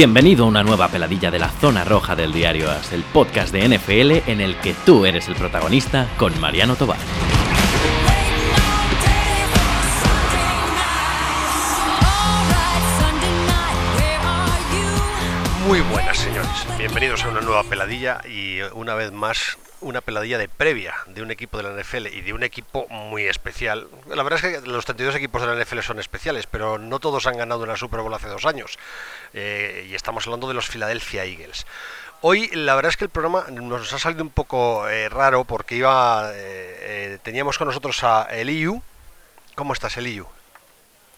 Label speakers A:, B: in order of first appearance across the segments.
A: Bienvenido a una nueva peladilla de la zona roja del diario AS, el podcast de NFL en el que tú eres el protagonista con Mariano Tobar.
B: Muy buenas señores, bienvenidos a una nueva peladilla y una vez más una peladilla de previa de un equipo de la NFL y de un equipo muy especial. La verdad es que los 32 equipos de la NFL son especiales, pero no todos han ganado una Super Bowl hace dos años. Eh, y estamos hablando de los Philadelphia Eagles. Hoy la verdad es que el programa nos ha salido un poco eh, raro porque iba eh, teníamos con nosotros a Eliu. ¿Cómo estás, Eliu?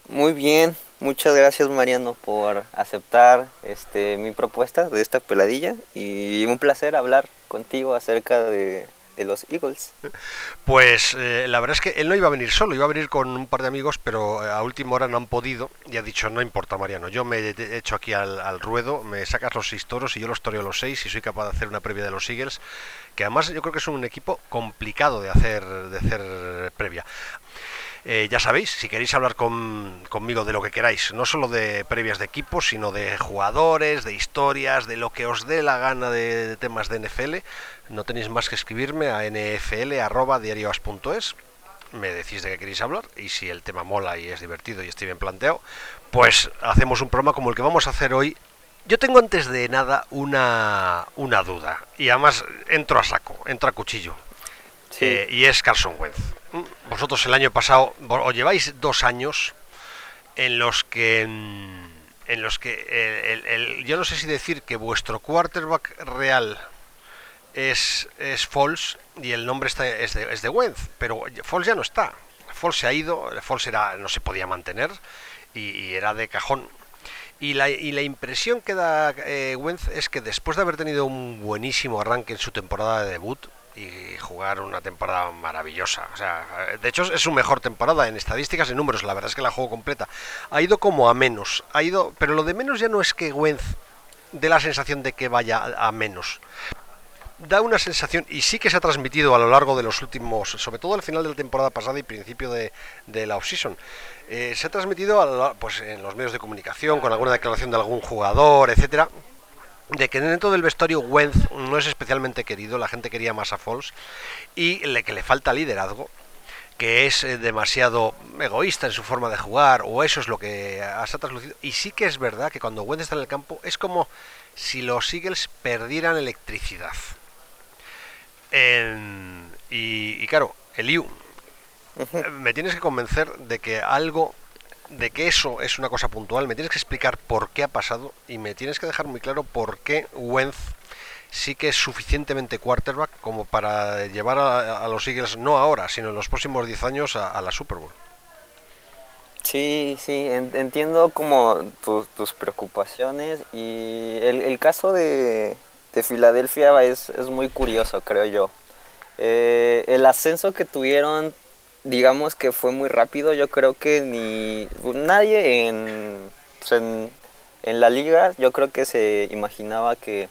C: Muy bien, muchas gracias Mariano por aceptar este mi propuesta de esta peladilla y un placer hablar contigo acerca de, los Eagles.
B: Pues eh, la verdad es que él no iba a venir solo, iba a venir con un par de amigos, pero eh, a última hora no han podido y ha dicho, no importa Mariano, yo me he hecho aquí al, ruedo, me sacas los seis toros y yo los toreo los seis y soy capaz de hacer una previa de los Eagles, que además yo creo que es un equipo complicado de hacer, de hacer previa. Eh, ya sabéis, si queréis hablar conmigo de lo que queráis, no solo de previas de equipos, sino de jugadores, de historias, de lo que os dé la gana de, temas de NFL, no tenéis más que escribirme a nfl.diarioas.es. Me decís de qué queréis hablar y si el tema mola y es divertido y estoy bien planteado, pues hacemos un programa como el que vamos a hacer hoy yo tengo antes de nada una, una, duda y además entro a saco, entro a cuchillo. Eh, y es Carson Wentz vosotros el año pasado, os lleváis dos años en los que mm, en los que yo no sé si decir que vuestro quarterback real es, es y el nombre está, es, de, es de Wentz, pero Falls ya no está. Falls se ha ido, Falls era, no se podía mantener y, era de cajón. Y la, y la, impresión que da eh, Wentz es que después de haber tenido un buenísimo arranque en su temporada de debut, y jugar una temporada maravillosa. O sea, de hecho es su mejor temporada en estadísticas y números. La verdad es que la juego completa. Ha ido como a menos. Ha ido, pero lo de menos ya no es que Wentz dé la sensación de que vaya a menos. Da una sensación, y sí que se ha transmitido a lo largo de los últimos, sobre todo al final de la temporada pasada y principio de, la offseason, eh, se ha transmitido a pues, en los medios de comunicación, con alguna declaración de algún jugador, etcétera, de que dentro del vestuario Wentz no es especialmente querido, la gente quería más a Foles y le, que le falta liderazgo, que es eh, demasiado egoísta en su forma de jugar, o eso es lo que ha traslucido. Y sí que es verdad que cuando Wentz está en el campo es como si los Eagles perdieran electricidad. y, y, claro, Eliu, me tienes que convencer de que algo de que eso es una cosa puntual, me tienes que explicar por qué ha pasado y me tienes que dejar muy claro por qué Wentz sí que es suficientemente quarterback como para llevar a, los Eagles, no ahora, sino en los próximos 10 años a, la Super Bowl.
C: Sí, sí, entiendo como tus preocupaciones y el, caso de, de Filadelfia es, muy curioso, creo yo. Eh, el ascenso que tuvieron digamos que fue muy rápido. Yo creo que ni nadie pues, en, en, la liga, yo creo que se imaginaba que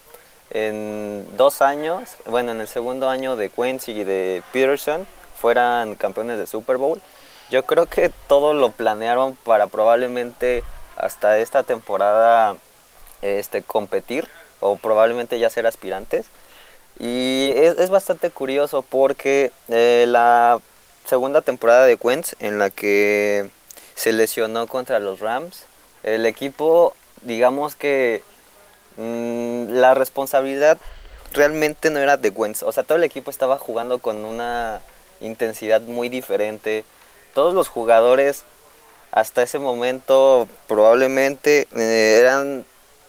C: en dos años, bueno, en el segundo año de Quincy y de Peterson, fueran campeones de Super Bowl. Yo creo que todo lo planearon para probablemente hasta esta temporada este, competir o probablemente ya ser aspirantes. Y es, es bastante curioso porque eh, la segunda temporada de Wentz en la que se lesionó contra los Rams. El equipo, digamos que mm, la responsabilidad realmente no era de Wentz. O sea, todo el equipo estaba jugando con una intensidad muy diferente. Todos los jugadores hasta ese momento probablemente eh, eran,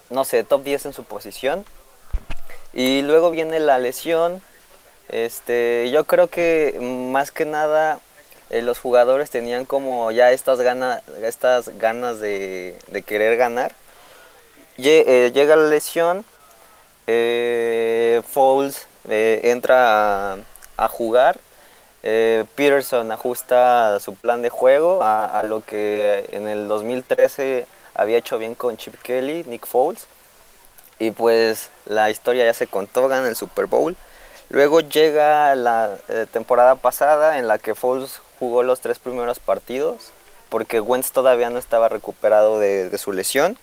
C: no sé, top 10 en su posición. Y luego viene la lesión este, yo creo que más que nada eh, los jugadores tenían como ya estas ganas, estas ganas de, querer ganar. Eh, llega la lesión, eh, Foles entra a, jugar, Peterson ajusta su plan de juego a, a, lo que en el 2013 había hecho bien con Chip Kelly, Nick Foles. Y pues la historia ya se contó, gana el Super Bowl. Luego llega la eh, temporada pasada en la que Foles jugó los tres primeros partidos porque Wentz todavía no estaba recuperado de, su lesión.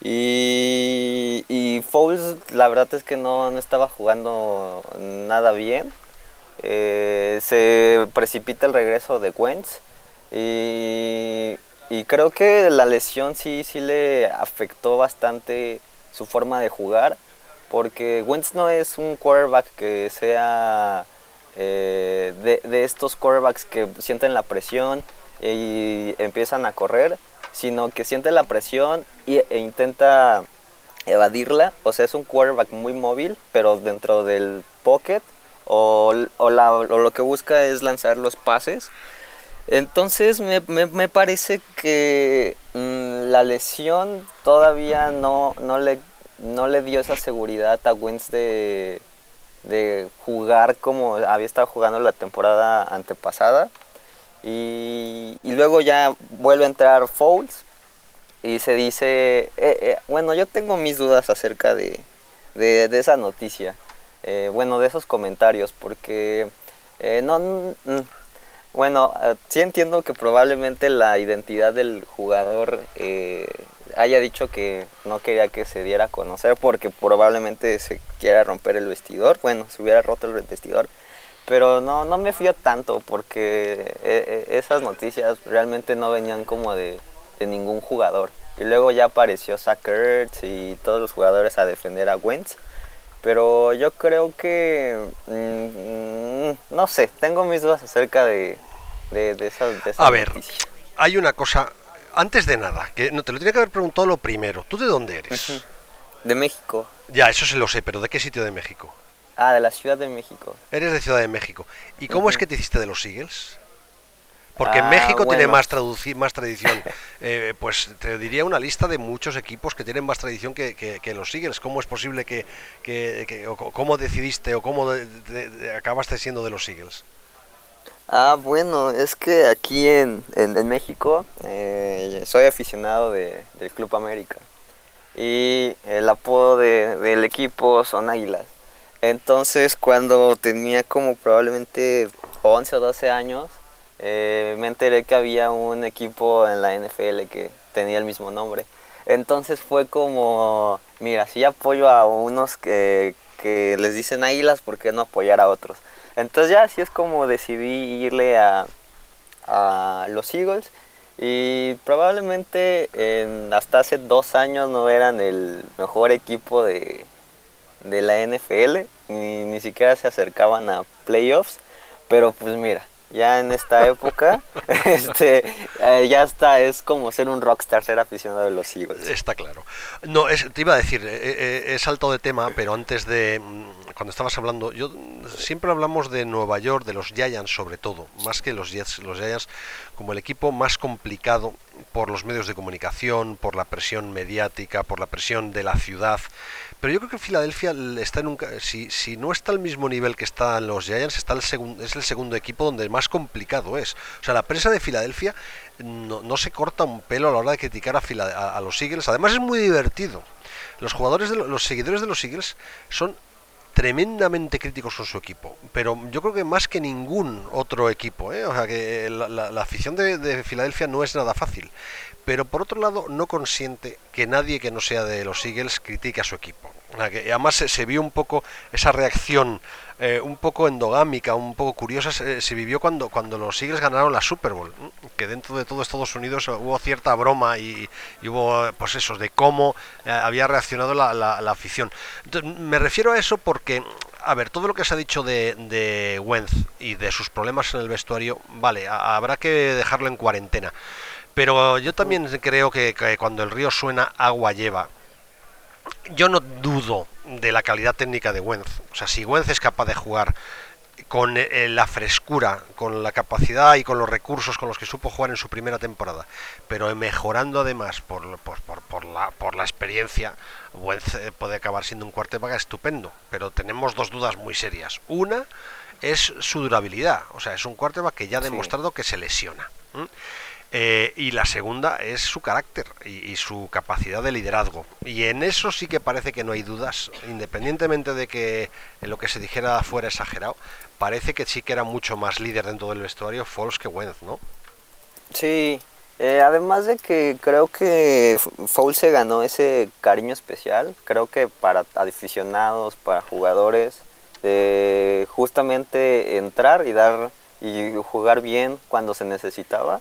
C: Y, y Fouls, la verdad es que no, no estaba jugando nada bien. Eh, se precipita el regreso de Wentz y, y, creo que la lesión sí, sí le afectó bastante su forma de jugar porque Wentz no es un quarterback que sea eh, de, estos quarterbacks que sienten la presión y empiezan a correr, sino que siente la presión y, e intenta evadirla. O sea, es un quarterback muy móvil, pero dentro del pocket o, lo que busca es lanzar los pases. Entonces me, me, parece que mmm, la lesión todavía no, no, le, no le dio esa seguridad a Wentz de, de jugar como había estado jugando la temporada antepasada. Y, y luego ya vuelve a entrar Fouls y se dice, eh, eh, bueno, yo tengo mis dudas acerca de, de, esa noticia, eh, bueno, de esos comentarios, porque no, bueno, sí entiendo que probablemente la identidad del jugador haya dicho que no quería que se diera a conocer porque probablemente se quiera romper el vestidor, bueno, se hubiera roto el vestidor, pero no, no me fío tanto porque esas noticias realmente no venían como de de ningún jugador. Y luego ya apareció Sackers y todos los jugadores a defender a Wentz. Pero yo creo que, mmm, no sé, tengo mis dudas acerca de, de, de esa, de esa
B: A ver, hay una cosa, antes de nada, que no te lo tenía que haber preguntado lo primero. ¿Tú de dónde eres?
C: De México.
B: Ya, eso se lo sé, pero ¿de qué sitio de México?
C: Ah, de la Ciudad de México.
B: Eres de Ciudad de México. ¿Y cómo uh -huh. es que te hiciste de los Eagles? Porque ah, en México bueno. tiene más, más tradición. Eh, pues te diría una lista de muchos equipos que tienen más tradición que, que, que los Eagles. ¿Cómo es posible que, que o cómo decidiste o cómo de, de, de, acabaste siendo de los Eagles?
C: Ah, bueno, es que aquí en, en, México eh, soy aficionado de, del Club América y el apodo de, del equipo son Águilas. Entonces cuando tenía como probablemente 11 o 12 años, eh, me enteré que había un equipo en la NFL que tenía el mismo nombre. Entonces fue como, mira, si apoyo a unos que, que les dicen águilas, ¿por qué no apoyar a otros? Entonces ya así es como decidí irle a, a los Eagles. Y probablemente en, hasta hace dos años no eran el mejor equipo de, de la NFL, ni, ni siquiera se acercaban a playoffs, pero pues mira, ya en esta época, este, eh, ya está, es como ser un rockstar, ser aficionado de los Eagles.
B: Está claro. No, es, te iba a decir, he, he saltado de tema, pero antes de, cuando estabas hablando, yo siempre hablamos de Nueva York, de los Giants sobre todo, más que los Jets, los Giants como el equipo más complicado por los medios de comunicación, por la presión mediática, por la presión de la ciudad. Pero yo creo que Filadelfia está en un si, si no está al mismo nivel que están los Giants, está el segundo es el segundo equipo donde más complicado es. O sea, la prensa de Filadelfia no, no se corta un pelo a la hora de criticar a, a, a los Eagles. Además es muy divertido. Los jugadores de los seguidores de los Eagles son tremendamente críticos con su equipo, pero yo creo que más que ningún otro equipo, ¿eh? o sea que la, la, afición de, de, Filadelfia no es nada fácil, pero por otro lado no consiente que nadie que no sea de los Eagles critique a su equipo. O que además se vio un poco esa reacción eh, un poco endogámica, un poco curiosa, se, se, vivió cuando, cuando los Eagles ganaron la Super Bowl, que dentro de todo Estados Unidos hubo cierta broma y, hubo, pues eso, de cómo eh, había reaccionado la, la, afición. Me refiero a eso porque, a ver, todo lo que se ha dicho de, de Wentz y de sus problemas en el vestuario, vale, habrá que dejarlo en cuarentena. Pero yo también creo que cuando el río suena, agua lleva yo no dudo de la calidad técnica de Wentz. O sea, si Wentz es capaz de jugar con eh, la frescura, con la capacidad y con los recursos con los que supo jugar en su primera temporada, pero mejorando además por, por, por, por la, por la experiencia, Wentz eh, puede acabar siendo un quarterback estupendo. Pero tenemos dos dudas muy serias. Una es su durabilidad. O sea, es un quarterback que ya ha demostrado sí. que se lesiona. ¿Mm? Eh, y la segunda es su carácter y, y, su capacidad de liderazgo. Y en eso sí que parece que no hay dudas, independientemente de que lo que se dijera fuera exagerado, parece que sí que era mucho más líder dentro del vestuario Foles que Wentz, ¿no?
C: Sí, Eh, además de que creo que Foul se ganó ese cariño especial, creo que para aficionados, para jugadores, justamente entrar y dar y jugar bien cuando se necesitaba.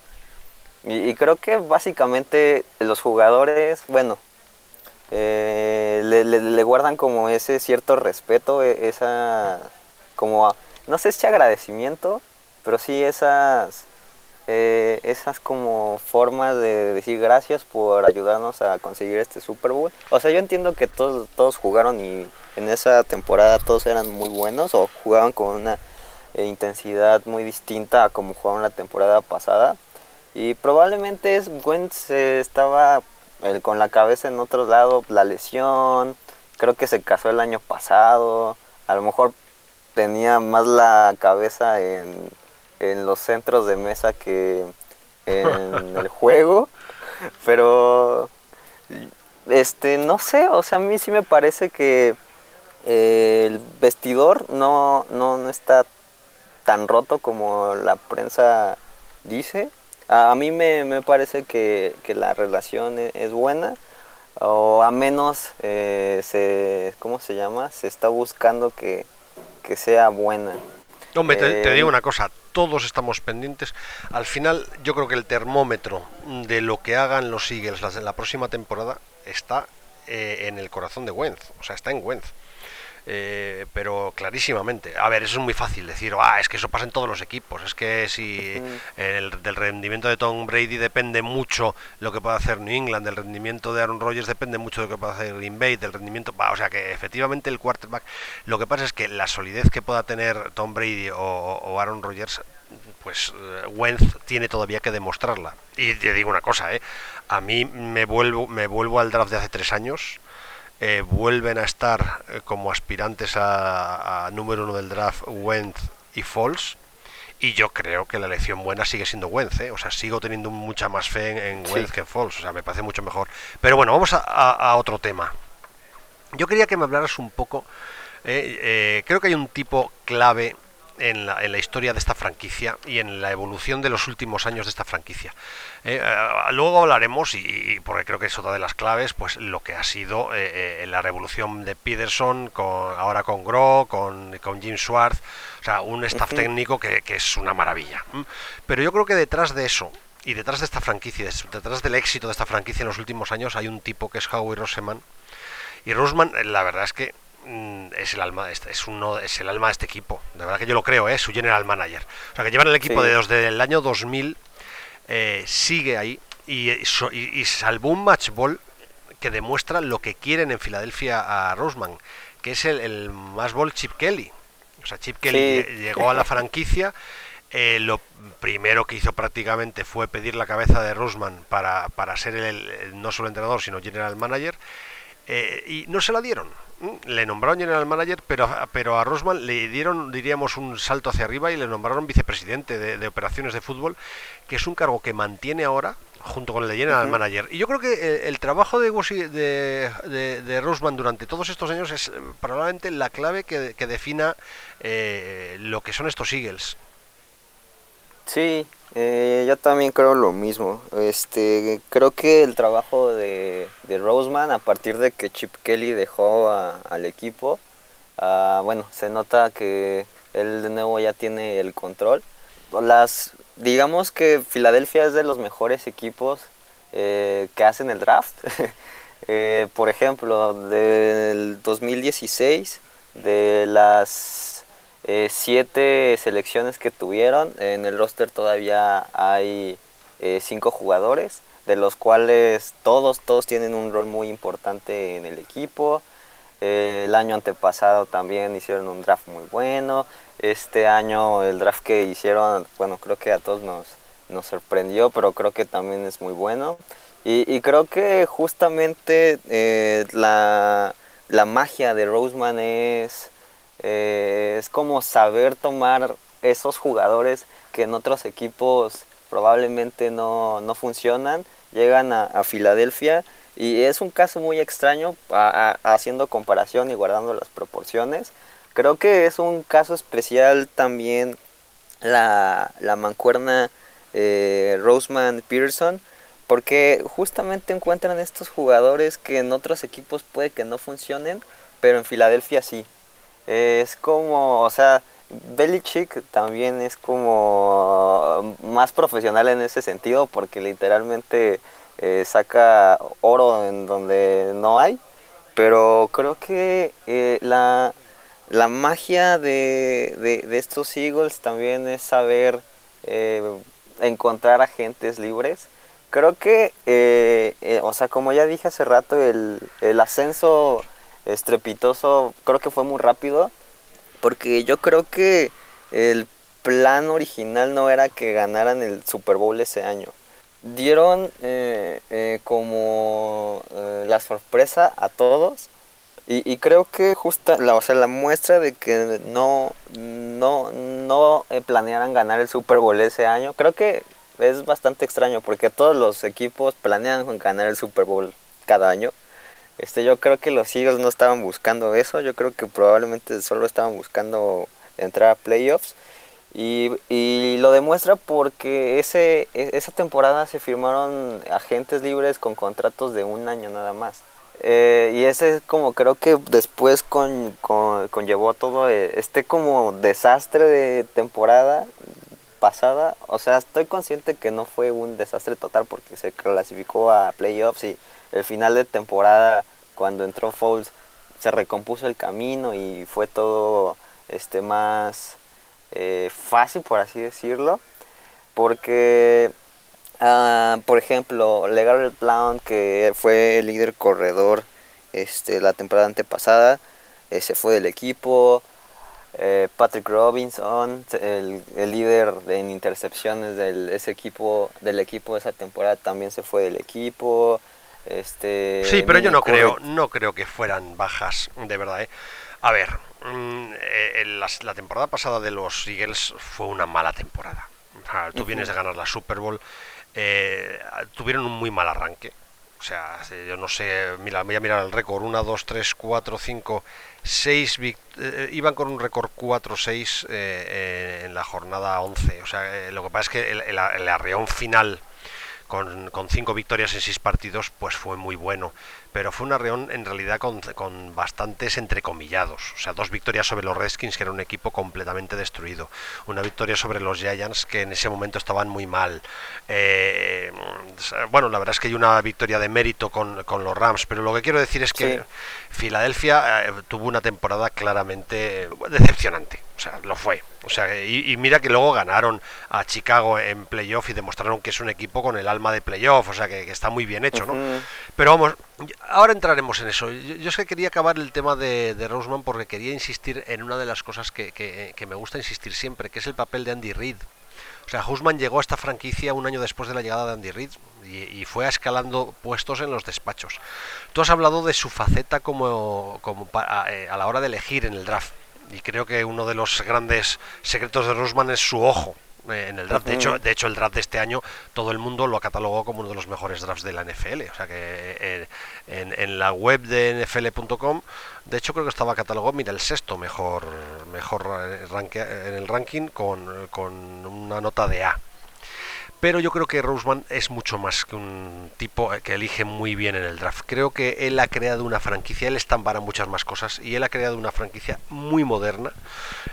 C: Y, creo que básicamente los jugadores, bueno, eh, le, guardan como ese cierto respeto, e, esa, como, no sé si agradecimiento, pero sí esas eh, esas como formas de decir gracias por ayudarnos a conseguir este Super Bowl. O sea, yo entiendo que todos, todos jugaron y en esa temporada todos eran muy buenos o jugaban con una eh, intensidad muy distinta a como jugaron la temporada pasada. Y probablemente es Wentz estaba eh, con la cabeza en otro lado, la lesión, creo que se casó el año pasado, a lo mejor tenía más la cabeza en en los centros de mesa que en el juego, pero este no sé, o sea, a mí sí me parece que eh, el vestidor no, no, está tan roto como la prensa dice. A, mí me, parece que, la relación e, es, buena, o a menos eh, se, ¿cómo se llama? Se está buscando que, sea buena.
B: Hombre, te, digo eh, una cosa, todos estamos pendientes. Al final, yo creo que el termómetro de lo que hagan los Eagles en la próxima temporada está eh, en el corazón de Wentz, o sea, está en Wentz. Eh, pero clarísimamente. A ver, eso es muy fácil decir, ah, es que eso pasa en todos los equipos. Es que si el, del rendimiento de Tom Brady depende mucho lo que puede hacer New England, del rendimiento de Aaron Rodgers depende mucho de lo que puede hacer Green Bay, del rendimiento. o sea que efectivamente el quarterback. Lo que pasa es que la solidez que pueda tener Tom Brady o, Aaron Rodgers pues eh, Wentz tiene todavía que demostrarla. Y te digo una cosa, ¿eh? a mí me vuelvo, me vuelvo al draft de hace tres años eh, vuelven a estar eh, como aspirantes a, número uno del draft Wentz y Falls. Y yo creo que la elección buena sigue siendo Wentz, ¿eh? o sea, sigo teniendo mucha más fe en, Wentz que en Falls, o sea, me parece mucho mejor. Pero bueno, vamos a, otro tema. Yo quería que me hablaras un poco, creo que hay un tipo clave en la, en la, historia de esta franquicia y en la evolución de los últimos años de esta franquicia. Eh, eh, luego hablaremos, y, porque creo que es otra de las claves, pues lo que ha sido eh, la revolución de Peterson, con, ahora con Gro, con, con Jim Schwartz, o sea, un staff técnico que, que, es una maravilla. Pero yo creo que detrás de eso, y detrás de esta franquicia, detrás del éxito de esta franquicia en los últimos años, hay un tipo que es Howie Roseman. Y Roseman, la verdad es que es el alma es uno es el alma de este equipo. De verdad que yo lo creo es ¿eh? su general manager. O sea que llevan el equipo desde el año 2000 eh, sigue ahí y, y, salvó un match ball que demuestra lo que quieren en Filadelfia a Roseman que es el, match ball Chip Kelly. O sea Chip Kelly llegó a la franquicia eh, lo primero que hizo prácticamente fue pedir la cabeza de Roseman para, para ser el, no solo entrenador sino general manager y no se la dieron le nombraron general manager, pero, pero a Rosman le dieron, diríamos, un salto hacia arriba y le nombraron vicepresidente de, operaciones de fútbol, que es un cargo que mantiene ahora junto con el de general manager. Y yo creo que eh, el, trabajo de, de, de, Rosman durante todos estos años es eh, probablemente la clave que, defina eh, lo que son estos Eagles.
C: Sí, eh, yo también creo lo mismo. Este, creo que el trabajo de, de Roseman a partir de que Chip Kelly dejó al equipo, ah, bueno, se nota que él de nuevo ya tiene el control. Las, digamos que Filadelfia es de los mejores equipos eh, que hacen el draft. Eh, por ejemplo, del 2016, de las eh, siete selecciones que tuvieron. En el roster todavía hay eh, cinco jugadores, de los cuales todos, todos tienen un rol muy importante en el equipo. Eh, el año antepasado también hicieron un draft muy bueno. Este año el draft que hicieron, bueno, creo que a todos nos, nos sorprendió, pero creo que también es muy bueno. Y, creo que justamente la, la magia de Roseman es eh, es como saber tomar esos jugadores que en otros equipos probablemente no, funcionan, llegan a, Filadelfia y es un caso muy extraño haciendo comparación y guardando las proporciones. Creo que es un caso especial también la, mancuerna eh, Roseman Peterson, porque justamente encuentran estos jugadores que en otros equipos puede que no funcionen, pero en Filadelfia sí. Es como, o sea, Belichick también es como más profesional en ese sentido porque literalmente eh, saca oro en donde no hay. Pero creo que eh, la, la, magia de, de, estos Eagles también es saber eh, encontrar agentes libres. Creo que, o sea, como ya dije hace rato, el, el ascenso estrepitoso creo que fue muy rápido porque yo creo que el plan original no era que ganaran el Super Bowl ese año. Dieron eh, eh, como eh, la sorpresa a todos y, creo que justa, la, o sea, la muestra de que no, no, no planearan ganar el Super Bowl ese año, creo que es bastante extraño porque todos los equipos planean ganar el Super Bowl cada año. Este, yo creo que los Eagles no estaban buscando eso, yo creo que probablemente solo estaban buscando entrar a playoffs. Y, y lo demuestra porque ese, e, esa temporada se firmaron agentes libres con contratos de un año nada más. Eh, y ese es como creo que después con, con, conllevó todo eh, este como desastre de temporada pasada. O sea, estoy consciente que no fue un desastre total porque se clasificó a playoffs y el final de temporada, cuando entró Foles, se recompuso el camino y fue todo este más eh, fácil, por así decirlo. Porque, ah, por ejemplo, Legal Blount, que fue el líder corredor este, la temporada antepasada, eh, se fue del equipo. Eh, Patrick Robinson, el, líder en intercepciones del ese equipo, del equipo de esa temporada, también se fue del equipo. Este,
B: sí, pero yo no creo, no creo que fueran bajas, de verdad. ¿eh? A ver, mm, eh, la, temporada pasada de los Eagles fue una mala temporada. tú vienes de ganar la Super Bowl, eh, tuvieron un muy mal arranque. O sea, yo no sé, mira, voy a mirar el récord, 1, 2, 3, 4, 5, 6, iban con un récord 4-6 en la jornada 11. O sea, lo que pasa es que el, el arreón final con, cinco victorias en seis partidos, pues fue muy bueno pero fue una reunión en realidad con, con, bastantes entrecomillados. O sea, dos victorias sobre los Redskins, que era un equipo completamente destruido. Una victoria sobre los Giants, que en ese momento estaban muy mal. Eh, bueno, la verdad es que hay una victoria de mérito con, con, los Rams, pero lo que quiero decir es que Filadelfia eh, tuvo una temporada claramente decepcionante. O sea, lo fue. O sea, y, mira que luego ganaron a Chicago en playoff y demostraron que es un equipo con el alma de playoff, o sea, que, está muy bien hecho, ¿no? Pero vamos, ahora entraremos en eso. Yo, es que quería acabar el tema de, de, Roseman porque quería insistir en una de las cosas que, que, me gusta insistir siempre, que es el papel de Andy Reid. O sea, Husman llegó a esta franquicia un año después de la llegada de Andy Reid y, fue escalando puestos en los despachos. Tú has hablado de su faceta como, como eh, a la hora de elegir en el draft y creo que uno de los grandes secretos de Rosman es su ojo en el draft. De hecho, de hecho, el draft de este año todo el mundo lo catalogó como uno de los mejores drafts de la NFL. O sea que eh, en, la web de nfl.com, de hecho creo que estaba catalogado, mira, el sexto mejor mejor en el ranking con, con una nota de A pero yo creo que Roseman es mucho más que un tipo que elige muy bien en el draft. Creo que él ha creado una franquicia, él está para muchas más cosas y él ha creado una franquicia muy moderna.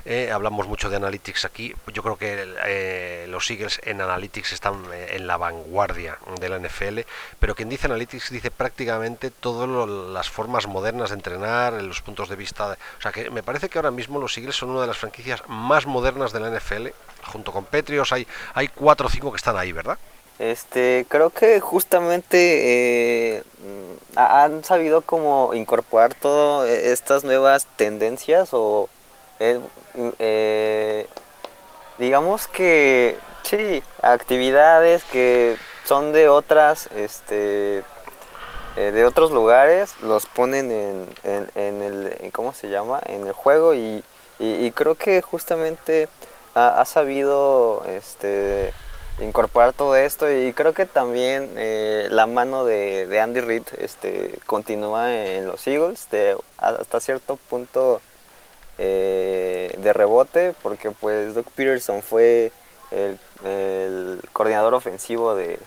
B: Eh, hablamos mucho de Analytics aquí, yo creo que eh, los Eagles en Analytics están eh, en la vanguardia de la NFL, pero quien dice Analytics dice prácticamente todas las formas modernas de entrenar, los puntos de vista. o sea que me parece que ahora mismo los Eagles son una de las franquicias más modernas de la NFL junto con Petrios, hay, hay cuatro o cinco que están ahí, ¿verdad?
C: Este, creo que justamente eh, han sabido como incorporar todas estas nuevas tendencias o eh, eh, digamos que sí, actividades que son de otras, este, de otros lugares, los ponen en, en, el, ¿cómo se llama? En el juego y, y creo que justamente ha, sabido este, incorporar todo esto y creo que también eh, la mano de, Andy Reid este, continúa en los Eagles hasta cierto punto eh, de rebote porque pues Doug Peterson fue el, coordinador ofensivo de,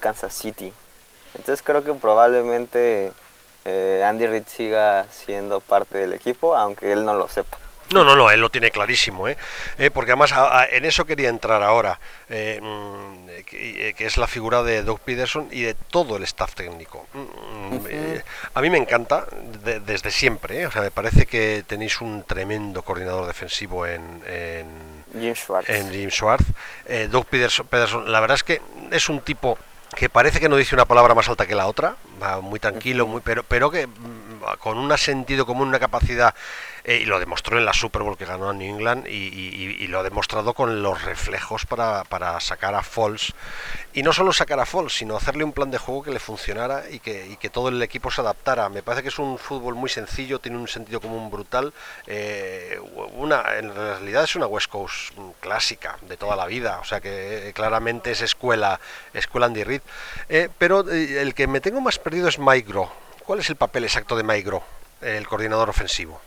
C: Kansas City. Entonces creo que probablemente eh, Andy Reid siga siendo parte del equipo, aunque él no lo sepa.
B: No, no, no, él lo tiene clarísimo, ¿eh? eh porque además en eso quería entrar ahora, eh, mm, que, es la figura de Doug Peterson y de todo el staff técnico. Mm, mm, a mí me encanta desde siempre, o sea, me parece que tenéis un tremendo coordinador defensivo en, en
C: Jim Schwartz.
B: En Jim Schwartz. Doug Peterson, la verdad es que es un tipo que parece que no dice una palabra más alta que la otra, va muy tranquilo, muy, pero, pero que con un sentido común, una capacidad eh, y lo demostró en la Super Bowl que ganó a New England y, lo ha demostrado con los reflejos para, para, sacar a Falls y no solo sacar a Falls sino hacerle un plan de juego que le funcionara y que, que todo el equipo se adaptara. Me parece que es un fútbol muy sencillo tiene un sentido común brutal. Eh, una en realidad es una West Coast clásica de toda la vida o sea que eh, claramente es escuela escuela Andy Reid. Pero el que me tengo más perdido es Mike Groh ¿cuál es el papel exacto de Mike el coordinador ofensivo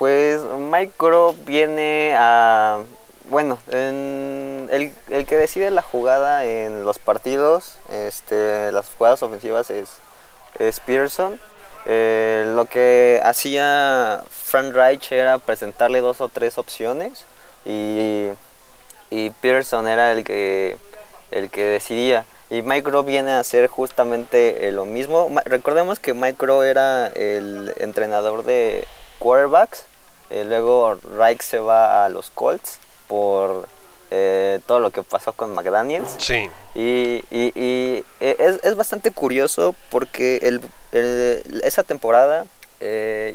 C: pues Mike Groh viene a... Bueno, el, que decide la jugada en los partidos, este, las jugadas ofensivas es, es. Eh, lo que hacía Frank Reich era presentarle dos o tres opciones y, y era el que, el que decidía. Y Mike Groh viene a hacer justamente eh, lo mismo. Recordemos que Mike Groh era el entrenador de quarterbacks eh, luego Reich se va a los Colts por eh, todo lo que pasó con McDaniels.
B: Sí.
C: Y, y, eh, es, bastante curioso porque el, esa temporada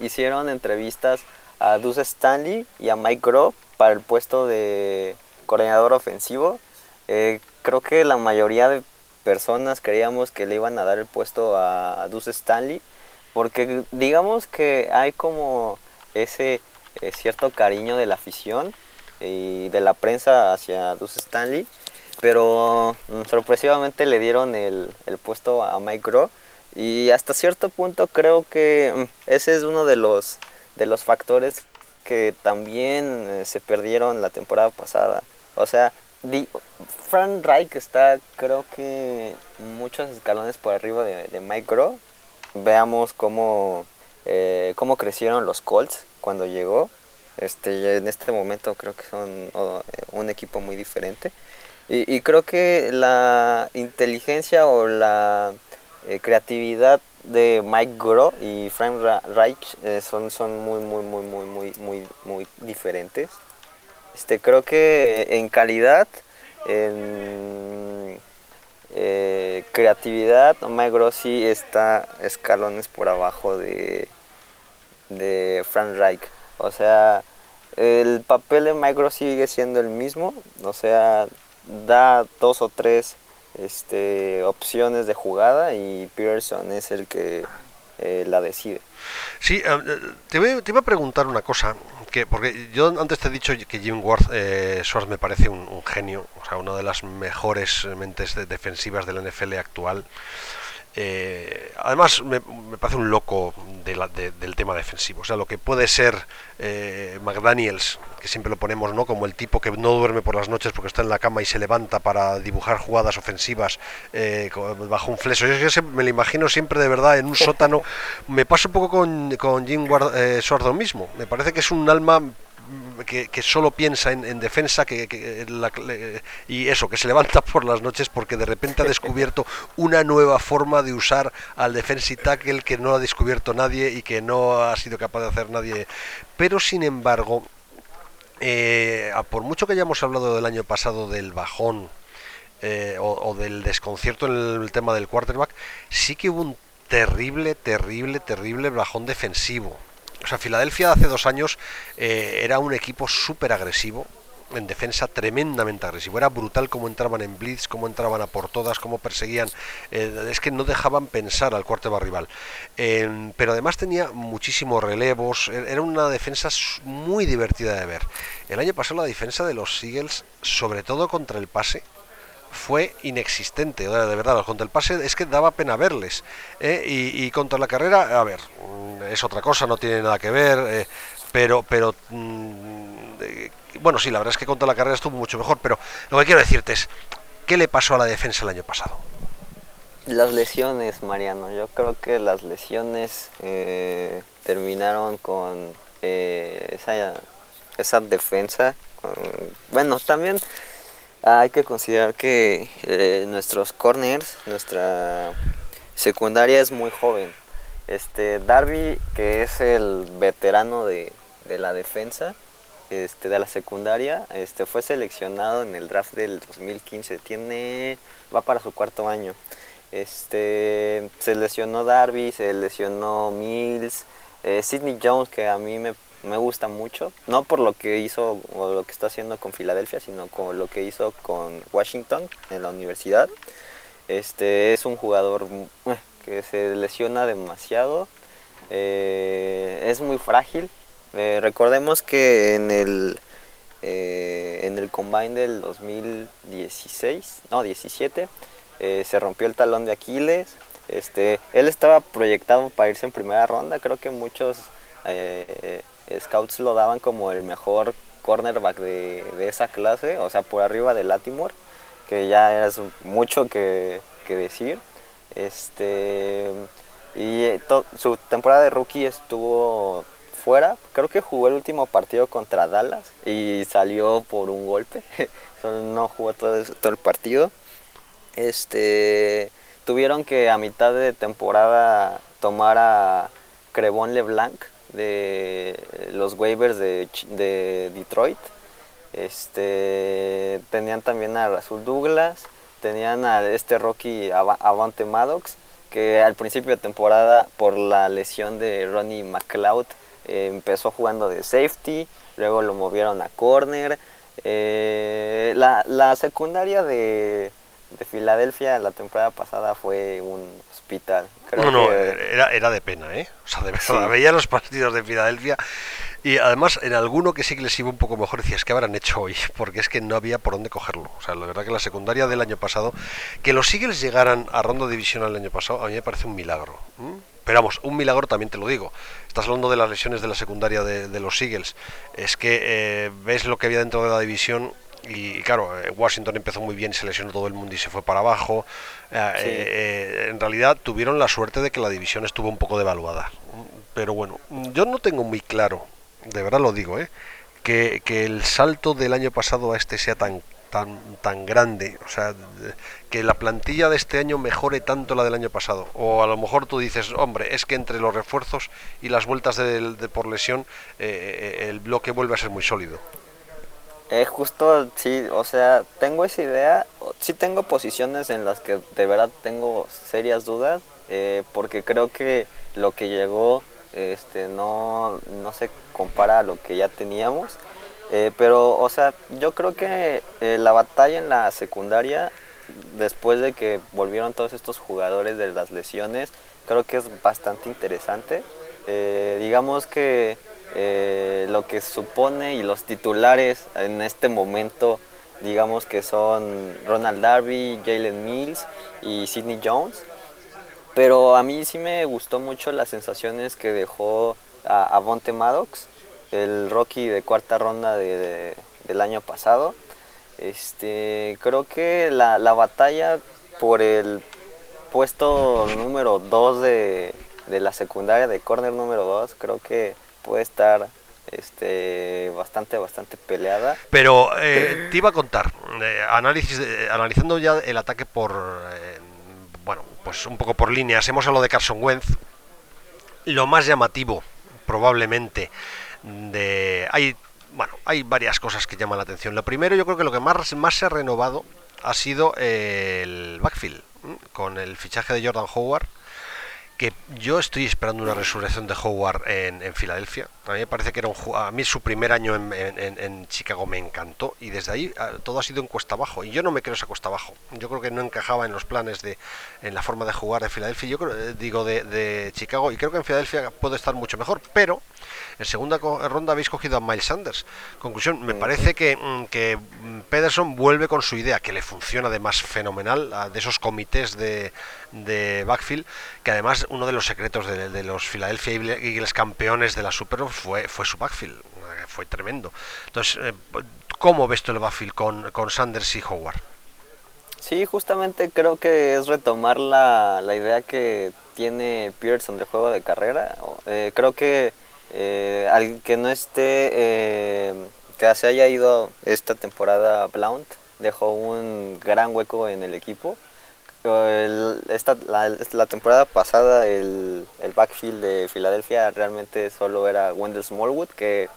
C: hicieron entrevistas a Deuce Stanley y a Mike Groh para el puesto de coordinador ofensivo. creo que la mayoría de personas creíamos que le iban a dar el puesto a Deuce Stanley porque digamos que hay como ese eh, cierto cariño de la afición y de la prensa hacia Deuce Stanley, pero mm, sorpresivamente le dieron el, puesto a Mike Groh y hasta cierto punto creo que mm, ese es uno de los, de los factores que también eh, se perdieron la temporada pasada. O sea, Frank Reich está creo que muchos escalones por arriba de, Mike Groh. Veamos cómo, eh, cómo crecieron los Colts cuando llegó. Este, en este momento creo que son eh, un equipo muy diferente. Y, creo que la inteligencia o la eh, creatividad de Mike Groh y Frank Reich eh, son, son muy, muy, muy, muy, muy, muy, muy diferentes. Este, creo que en calidad, en creatividad, Mike Groh sí está escalones por abajo de, de Frank Reich. O sea, el papel de Micro sigue siendo el mismo, o sea, da dos o tres este, opciones de jugada y Pearson es el que eh, la decide.
B: Sí, eh, te, te, iba a preguntar una cosa, que porque yo antes te he dicho que Jim Ward eh, me parece un, genio, o sea, una de las mejores mentes defensivas del NFL actual. Eh, además, me, parece un loco del tema defensivo. O sea, lo que puede ser eh, McDaniels, que siempre lo ponemos ¿no? como el tipo que no duerme por las noches porque está en la cama y se levanta para dibujar jugadas ofensivas eh, bajo un fleso. Yo me lo imagino siempre de verdad en un sótano. Me pasa un poco con, con Jim Ward, Sordo mismo. Me parece que es un alma que, solo piensa en, defensa que, y eso, que se levanta por las noches porque de repente ha descubierto una nueva forma de usar al defensive tackle que no ha descubierto nadie y que no ha sido capaz de hacer nadie. Pero sin embargo, eh, por mucho que hayamos hablado del año pasado del bajón eh, o, del desconcierto en el tema del quarterback, sí que hubo un terrible, terrible, terrible bajón defensivo. O sea, Filadelfia hace dos años eh, era un equipo súper agresivo, en defensa tremendamente agresivo. Era brutal cómo entraban en blitz, cómo entraban a por todas, cómo perseguían. Eh, es que no dejaban pensar al cuarto rival. pero además tenía muchísimos relevos. E-, era una defensa muy divertida de ver. El año pasado la defensa de los Eagles, sobre todo contra el pase, fue inexistente, de verdad, el pase es que daba pena verles. ¿eh? Y, contra la carrera, a ver, mm, es otra cosa, no tiene nada que ver, eh, pero, pero mm, bueno, sí, la verdad es que contra la carrera estuvo mucho mejor, pero lo que quiero decirte es, ¿qué le pasó a la defensa el año pasado?
C: Las lesiones, Mariano. Yo creo que las lesiones eh, terminaron con esa, esa defensa. bueno, también hay que considerar que eh, nuestros corners, nuestra secundaria es muy joven. Este Darby, que es el veterano de, la defensa, este, de la secundaria, este, fue seleccionado en el draft del 2015. Tiene, va para su cuarto año. Este, se lesionó Darby, se lesionó Mills, eh, Sidney Jones, que a mí me me gusta mucho, no por lo que hizo o lo que está haciendo con Filadelfia, sino con lo que hizo con Washington en la universidad. Este es un jugador eh, que se lesiona demasiado, eh, es muy frágil. Eh, recordemos que en el en el combine del 2016, no 17, se rompió el talón de Aquiles. Este, él estaba proyectado para irse en primera ronda, creo que muchos scouts lo daban como el mejor cornerback de, esa clase, o sea, por arriba de Latimore, que ya es mucho que, decir. Este, y su temporada de rookie estuvo fuera, creo que jugó el último partido contra Dallas y salió por un golpe, no jugó todo, todo el partido. Este, tuvieron que a mitad de temporada tomar a Crevon LeBlanc, de los waivers de, de Detroit. Este, tenían también a Rasul Douglas, tenían a este Rocky Avante Maddox, que al principio de temporada por la lesión de Ronnie McLeod eh, empezó jugando de safety, luego lo movieron a corner. Eh, la, la secundaria de, de Filadelfia la temporada pasada fue un hospital.
B: No, no, era, era de pena, ¿eh? O sea, de verdad, veía los partidos de Filadelfia y además en alguno que sí que les iba un poco mejor decías, ¿qué habrán hecho hoy? Porque es que no había por dónde cogerlo. O sea, la verdad que la secundaria del año pasado, que los Eagles llegaran a ronda divisional el año pasado, a mí me parece un milagro. Pero vamos, un milagro también te lo digo. Estás hablando de las lesiones de la secundaria de, los Eagles. Es que eh, ves lo que había dentro de la división y claro, eh, Washington empezó muy bien, se lesionó todo el mundo y se fue para abajo. Eh, eh, en realidad tuvieron la suerte de que la división estuvo un poco devaluada. Pero bueno, yo no tengo muy claro, de verdad lo digo, que, que el salto del año pasado a este sea tan tan, tan grande, o sea, que la plantilla de este año mejore tanto la del año pasado. O a lo mejor tú dices, hombre, es que entre los refuerzos y las vueltas de, por lesión, el bloque vuelve a ser muy sólido.
C: Es justo, sí, o sea, tengo esa idea, sí tengo posiciones en las que de verdad tengo serias dudas, eh, porque creo que lo que llegó este, no, no se compara a lo que ya teníamos, eh, pero, o sea, yo creo que eh, la batalla en la secundaria, después de que volvieron todos estos jugadores de las lesiones, creo que es bastante interesante. digamos que eh, lo que supone y los titulares en este momento, digamos que son Ronald Darby, Jalen Mills y Sidney Jones. Pero a mí sí me gustó mucho las sensaciones que dejó a, Bonte Maddox, el Rocky de cuarta ronda del año pasado. Este, creo que la, la batalla por el puesto número 2 de, de la secundaria de corner número 2, creo que puede estar este bastante bastante peleada.
B: Pero eh, te iba a contar eh, análisis analizando ya el ataque por eh, bueno pues un poco por líneas hemos hablado de Carson Wentz. Lo más llamativo probablemente de hay bueno hay varias cosas que llaman la atención. Lo primero yo creo que lo que más más se ha renovado ha sido el backfield con el fichaje de Jordan Howard que yo estoy esperando una resurrección de Howard en, en Filadelfia. A mí me parece que era un a mí su primer año en, Chicago me encantó y desde ahí ah, todo ha sido en cuesta abajo y yo no me creo esa cuesta abajo. Yo creo que no encajaba en los planes de en la forma de jugar de Filadelfia. Yo creo, eh, digo de, de Chicago y creo que en Filadelfia puede estar mucho mejor, pero en segunda ronda habéis cogido a Miles Sanders. Conclusión, me parece que, mm, que Pederson vuelve con su idea, que le funciona además fenomenal, de esos comités de, de backfield, que además uno de los secretos de, los Philadelphia Eagles campeones de la Super Bowl fue, fue su backfield, fue tremendo. Entonces, eh, ¿cómo ves tú el backfield con, con Sanders y Howard?
C: Sí, justamente creo que es retomar la, la idea que tiene Pearson de juego de carrera. Eh, creo que eh, al que no esté, eh, que se haya ido esta temporada Blount, dejó un gran hueco en el equipo. esta, la, temporada pasada el, el, backfield de Filadelfia realmente solo era Wendell Smallwood, que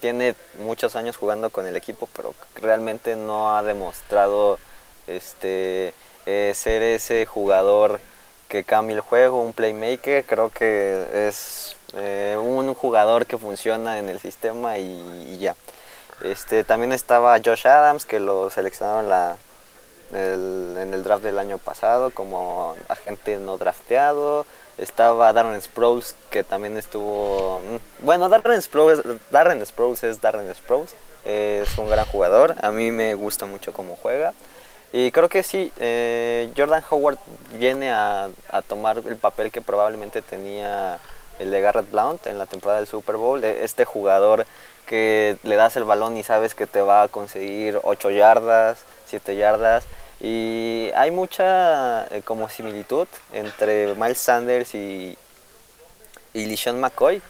C: tiene muchos años jugando con el equipo, pero realmente no ha demostrado este, eh, ser ese jugador que cambie el juego, un playmaker, creo que es eh, un jugador que funciona en el sistema y, ya. Este, también estaba Josh Adams, que lo seleccionaron la, en el draft del año pasado como agente no drafteado. Estaba Darren Sproles, que también estuvo... Mm, bueno, Darren Sproles, Darren Sproles es Darren Sproles. Es un gran jugador. A mí me gusta mucho cómo juega. Y creo que sí, eh, Jordan Howard viene a, tomar el papel que probablemente tenía el de Garrett Blount en la temporada del Super Bowl, este jugador que le das el balón y sabes que te va a conseguir 8 yardas, 7 yardas. Y hay mucha eh, como similitud entre Miles Sanders y, y LeSean McCoy.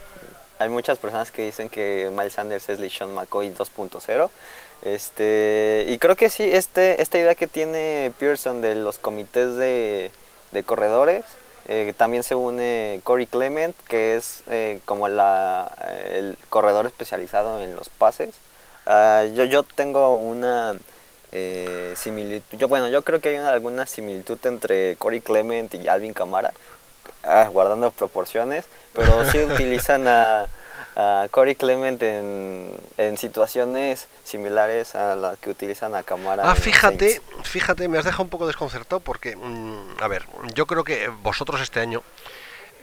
C: Hay muchas personas que dicen que Miles Sanders es LeSean McCoy 2.0. Este, y creo que sí, este, esta idea que tiene Pearson de los comités de, corredores, eh, también se une Corey Clement, que es eh, como la, el corredor especializado en los pases. Ah, yo, yo tengo una eh, similitud, yo, bueno, yo creo que hay alguna similitud entre Corey Clement y Alvin Camara, ah, guardando proporciones, pero sí utilizan a a Corey Clement en, en, situaciones similares a las que utilizan a Camara.
B: Ah, fíjate, fíjate, me has dejado un poco desconcertado porque, mm, a ver, yo creo que vosotros este año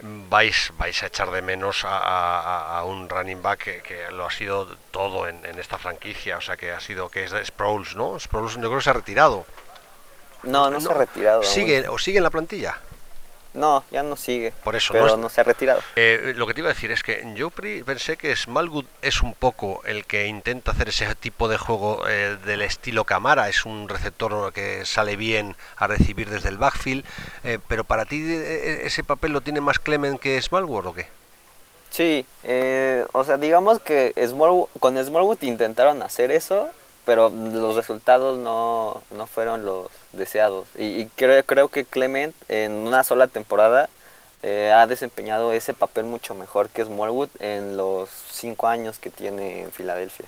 B: vais, vais a echar de menos a, a, un running back que, lo ha sido todo en, en, esta franquicia, o sea, que ha sido, que es de Sproles, ¿no? Sproles yo creo que se ha retirado.
C: No, no, se ha retirado.
B: ¿Sigue, ¿O sigue en la plantilla?
C: No, ya no sigue.
B: Por eso
C: pero no, se ha retirado.
B: Eh, lo que te iba a decir es que yo pensé que Smallwood es un poco el que intenta hacer ese tipo de juego eh, del estilo Camara. Es un receptor que sale bien a recibir desde el backfield. Eh, pero para ti, ¿ese papel lo tiene más Clement que Smallwood o qué?
C: Sí, o sea, digamos que Smallwood, con Smallwood intentaron hacer eso, pero los resultados no, no fueron los deseados. Y, creo, creo que Clement en una sola temporada eh, ha desempeñado ese papel mucho mejor que Smallwood en los cinco años que tiene en Filadelfia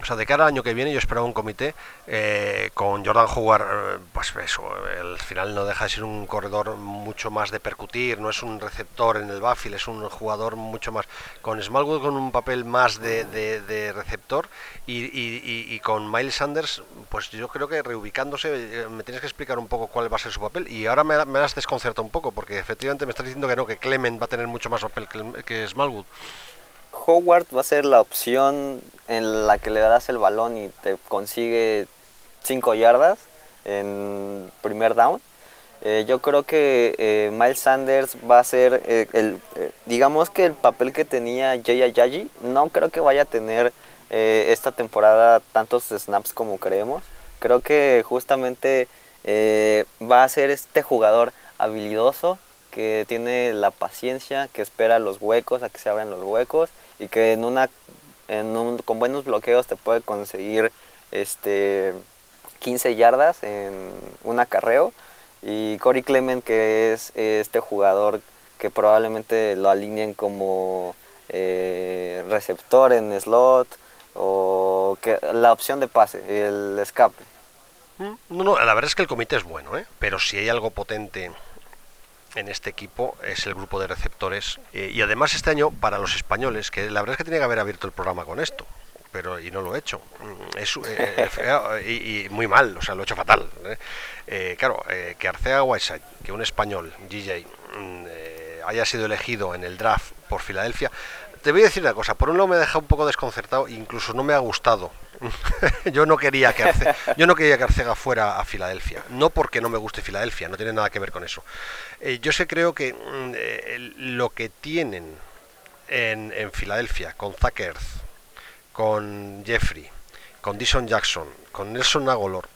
B: o sea, de cara al año que viene yo esperaba un comité eh, con Jordan Howard, eh, pues eso, al final no deja de ser un corredor mucho más de percutir, no es un receptor en el backfield, es un jugador mucho más, con Smallwood con un papel más de, receptor y, con Miles Sanders, pues yo creo que reubicándose, eh, me tienes que explicar un poco cuál va a ser su papel y ahora me, me has desconcertado un poco porque efectivamente me estás diciendo que no, que Clement va a tener mucho más papel que Smallwood.
C: Howard va a ser la opción en la que le das el balón y te consigue 5 yardas en primer down. Eh, yo creo que eh, Miles Sanders va a ser eh, el, digamos que el papel que tenía Jay Ayayi, no creo que vaya a tener esta temporada tantos snaps como creemos. Creo que justamente va a ser este jugador habilidoso que tiene la paciencia, que espera los huecos, a que se abran los huecos y que en una en un, con buenos bloqueos te puede conseguir este 15 yardas en un acarreo y Corey Clement que es este jugador que probablemente lo alineen como eh, receptor en slot o que la opción de pase, el escape.
B: Mm, no, no, la verdad es que el comité es bueno, ¿eh? pero si hay algo potente en este equipo es el grupo de receptores. Eh, y además este año, para los españoles, que la verdad es que tenía que haber abierto el programa con esto, pero y no lo he hecho. Mm, es, eh, y, muy mal, o sea, lo he hecho fatal. ¿eh? claro, que Arcega Whiteside, que un español, GJ, mm, haya sido elegido en el draft por Filadelfia, te voy a decir una cosa, por un lado me ha dejado un poco desconcertado, incluso no me ha gustado yo no quería que Arcega, yo no quería que Arcega fuera a Filadelfia, no porque no me guste Filadelfia, no tiene nada que ver con eso. Eh, yo sé creo que mm, eh, lo que tienen en, Filadelfia con Zach con Jeffrey, con Dison Jackson, con Nelson Nagolor,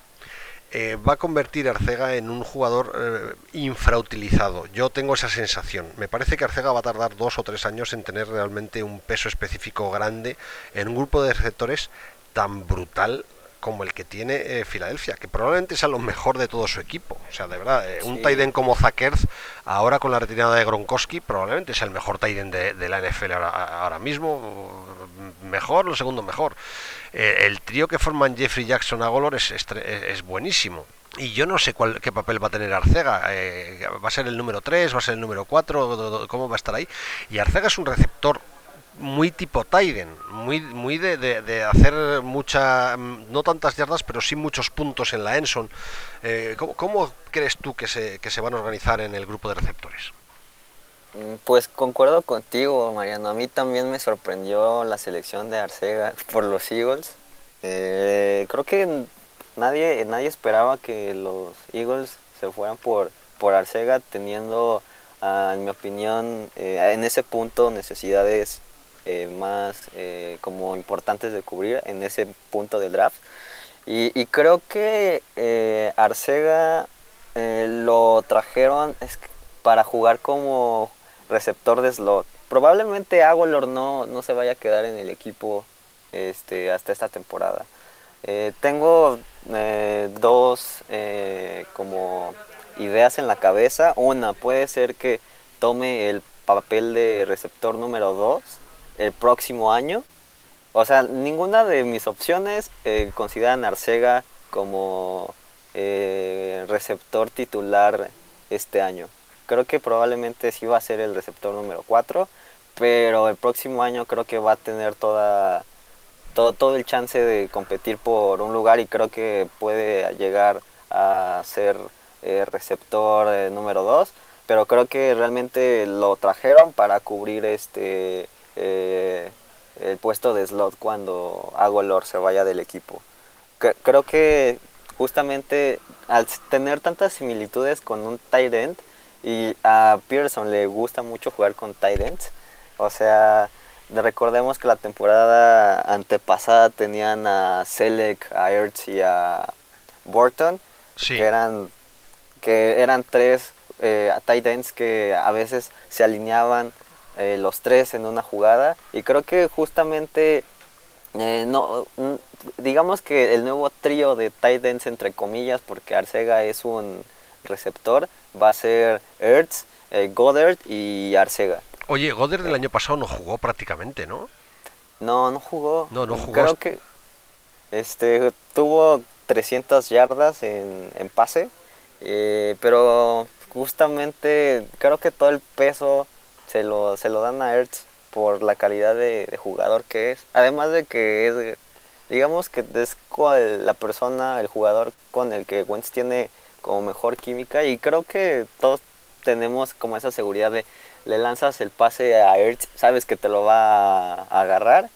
B: eh, va a convertir a Arcega en un jugador infrautilizado. Yo tengo esa sensación. Me parece que Arcega va a tardar dos o tres años en tener realmente un peso específico grande en un grupo de receptores tan brutal como el que tiene eh, Filadelfia, que probablemente sea lo mejor de todo su equipo. O sea, de verdad, eh, un Taiden como Zakers, ahora con la retirada de Gronkowski, probablemente sea el mejor Taiden de, la NFL ahora, mismo. Mejor, lo segundo mejor. Eh, el trío que forman Jeffrey Jackson a Golor es, es, buenísimo. Y yo no sé cuál, qué papel va a tener Arcega. ¿Va a ser el número 3? ¿Va a ser el número 4? ¿Cómo va a estar ahí? Y Arcega es un receptor muy tipo Tyden, muy, muy de, hacer mucha, no tantas yardas, pero sí muchos puntos en la Enson. Eh, ¿cómo, crees tú que se, que se van a organizar en el grupo de receptores?
C: Mm, pues concuerdo contigo, Mariano. A mí también me sorprendió la selección de Arcega por los Eagles. Eh, creo que nadie, nadie esperaba que los Eagles se fueran por, por Arcega, teniendo, ah, en mi opinión, eh, en ese punto necesidades eh, más eh, como importantes de cubrir en ese punto del draft. Y, creo que eh, Arcega lo trajeron para jugar como receptor de slot. Probablemente Agolor no, no se vaya a quedar en el equipo este, hasta esta temporada. tengo dos como ideas en la cabeza. Una, puede ser que tome el papel de receptor número 2 el próximo año. O sea, ninguna de mis opciones eh, consideran Arcega como eh, receptor titular este año. Creo que probablemente sí va a ser el receptor número 4, pero el próximo año creo que va a tener toda, todo, todo el chance de competir por un lugar y creo que puede llegar a ser eh, receptor número 2, pero creo que realmente lo trajeron para cubrir este eh, el puesto de slot cuando Agolor se vaya del equipo. creo que justamente al tener tantas similitudes con un tight end y a Pearson le gusta mucho jugar con tight ends, o sea, recordemos que la temporada antepasada tenían a Selec, a Ertz y a Burton, que eran que eran tres eh, tight ends que a veces se alineaban eh, los tres en una jugada y creo que justamente eh, no digamos que el nuevo trío de tight ends entre comillas porque Arcega es un receptor va a ser Ertz, eh, Goddard y Arcega.
B: Oye, Goddard del año pasado no jugó prácticamente, ¿no?
C: No, no jugó.
B: No, no jugó.
C: Creo que este tuvo 300 yardas en, en pase, pero justamente creo que todo el peso se lo, se lo dan a Ertz por la calidad de, jugador que es. Además de que es, digamos que es la persona, el jugador con el que Wentz tiene como mejor química y creo que todos tenemos como esa seguridad de le lanzas el pase a Ertz, sabes que te lo va a agarrar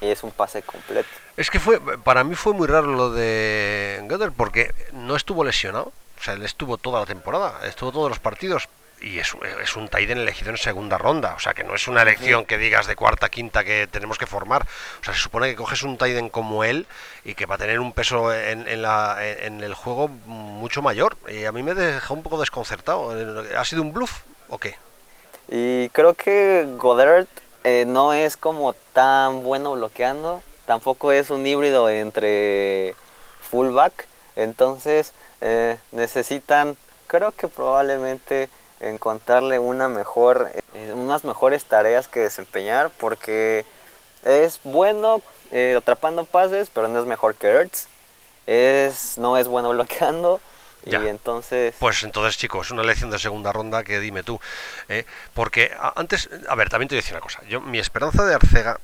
C: y es un pase completo.
B: Es que fue, para mí fue muy raro lo de Götter porque no estuvo lesionado. O sea, él estuvo toda la temporada, estuvo todos los partidos, y es, es un Taiden elegido en segunda ronda, o sea que no es una elección que digas de cuarta, quinta que tenemos que formar, o sea, se supone que coges un Taiden como él y que va a tener un peso en, en, la, en el juego mucho mayor, y a mí me dejó un poco desconcertado, ¿ha sido un bluff o qué?
C: Y creo que Goddard eh, no es como tan bueno bloqueando, tampoco es un híbrido entre fullback, entonces eh, necesitan, creo que probablemente encontrarle una mejor, eh, unas mejores tareas que desempeñar porque es bueno eh, atrapando pases, pero no es mejor que Ertz. Es, no es bueno bloqueando. Y entonces...
B: Pues entonces, chicos, una lección de segunda ronda que dime tú. ¿eh? porque antes, a ver, también te voy a decir una cosa. Yo, mi esperanza de Arcega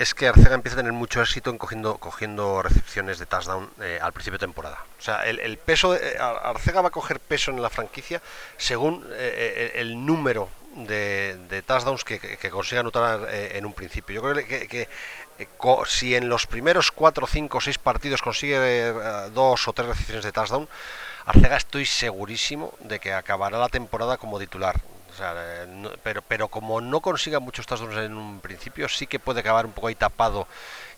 B: es que Arcega empieza a tener mucho éxito en cogiendo, recepciones de touchdown eh, al principio de temporada. O sea, el, peso, de, eh, Arcega va a coger peso en la franquicia según eh, el número de, touchdowns que, consiga anotar en un principio. Yo creo que, si en los primeros 4, 5, 6 partidos consigue dos o tres recepciones de touchdown, Arcega estoy segurísimo de que acabará la temporada como titular eh, pero, pero como no consiga muchos touchdowns en un principio, sí que puede acabar un poco ahí tapado.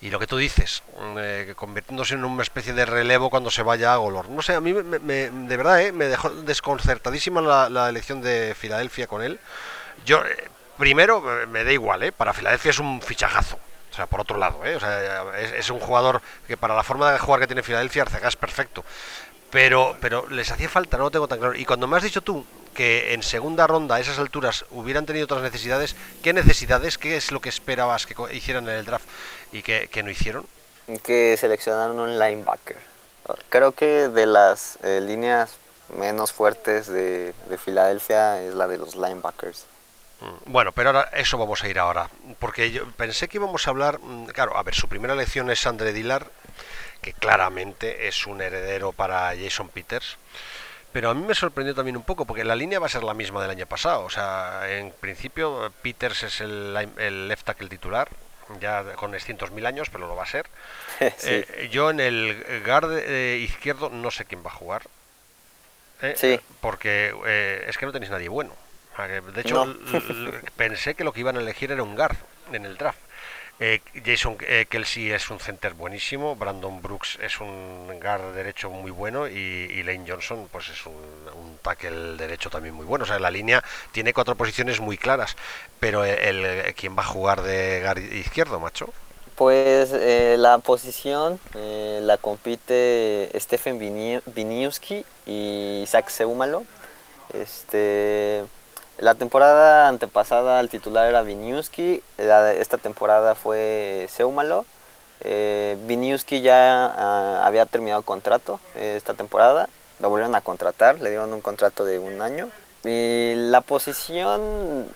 B: Y lo que tú dices, mm, eh, convirtiéndose en una especie de relevo cuando se vaya a Golor. No sé, a mí me, de verdad eh, me dejó desconcertadísima la, elección de Filadelfia con él. Yo, primero, me da igual, para Filadelfia es un fichajazo. O sea, por otro lado, o sea, es, un jugador que para la forma de jugar que tiene Filadelfia, Arcega es perfecto. Pero, pero les hacía falta, no lo tengo tan claro. Y cuando me has dicho tú que en segunda ronda a esas alturas hubieran tenido otras necesidades, ¿qué necesidades, qué es lo que esperabas que hicieran en el draft y que, no hicieron?
C: Que seleccionaron un linebacker. Creo que de las eh, líneas menos fuertes de, Filadelfia es la de los linebackers.
B: Mm, bueno, pero ahora eso vamos a ir ahora, porque yo pensé que íbamos a hablar, mm, claro, a ver, su primera elección es Andre Dillard, que claramente es un heredero para Jason Peters. Pero a mí me sorprendió también un poco, porque la línea va a ser la misma del año pasado. O sea, en principio Peters es el, el left tackle titular, ya con 600.000 años, pero lo va a ser. Eh, yo en el guard eh, izquierdo no sé quién va a jugar. Eh, sí. Porque es que no tenéis nadie bueno. De hecho, pensé que lo que iban a elegir era un guard en el draft. Eh, Jason eh, Kelsey es un center buenísimo, Brandon Brooks es un guard derecho muy bueno y, Lane Johnson pues es un, un, tackle derecho también muy bueno. O sea, la línea tiene cuatro posiciones muy claras, pero el, ¿quién va a jugar de guard izquierdo, macho?
C: Pues eh, la posición la compite Stephen Viniuski y Zach Seumalo. Este la temporada antepasada el titular era Viniuski, esta temporada fue Seumalo. Eh, Viniuski ya ah, había terminado contrato eh, esta temporada, lo volvieron a contratar, le dieron un contrato de un año. Y la posición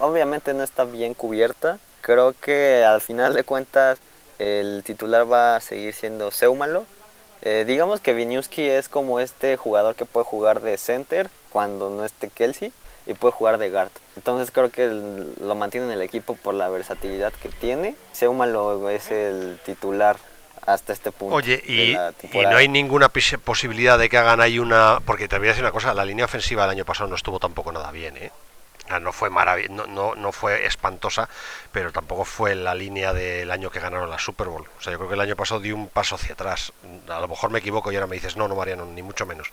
C: obviamente no está bien cubierta. Creo que al final de cuentas el titular va a seguir siendo Seumalo. Eh, digamos que Viniuski es como este jugador que puede jugar de center cuando no esté Kelsey y puede jugar de guard. Entonces creo que lo mantiene en el equipo por la versatilidad que tiene. Seuma lo es el titular hasta este punto.
B: Oye, y, no hay ninguna posibilidad de que hagan ahí una... Porque te voy a decir una cosa, la línea ofensiva del año pasado no estuvo tampoco nada bien, ¿eh? No fue no, no, no, fue espantosa, pero tampoco fue la línea del año que ganaron la Super Bowl. O sea, yo creo que el año pasado dio un paso hacia atrás. A lo mejor me equivoco y ahora me dices, no, no, Mariano, ni mucho menos.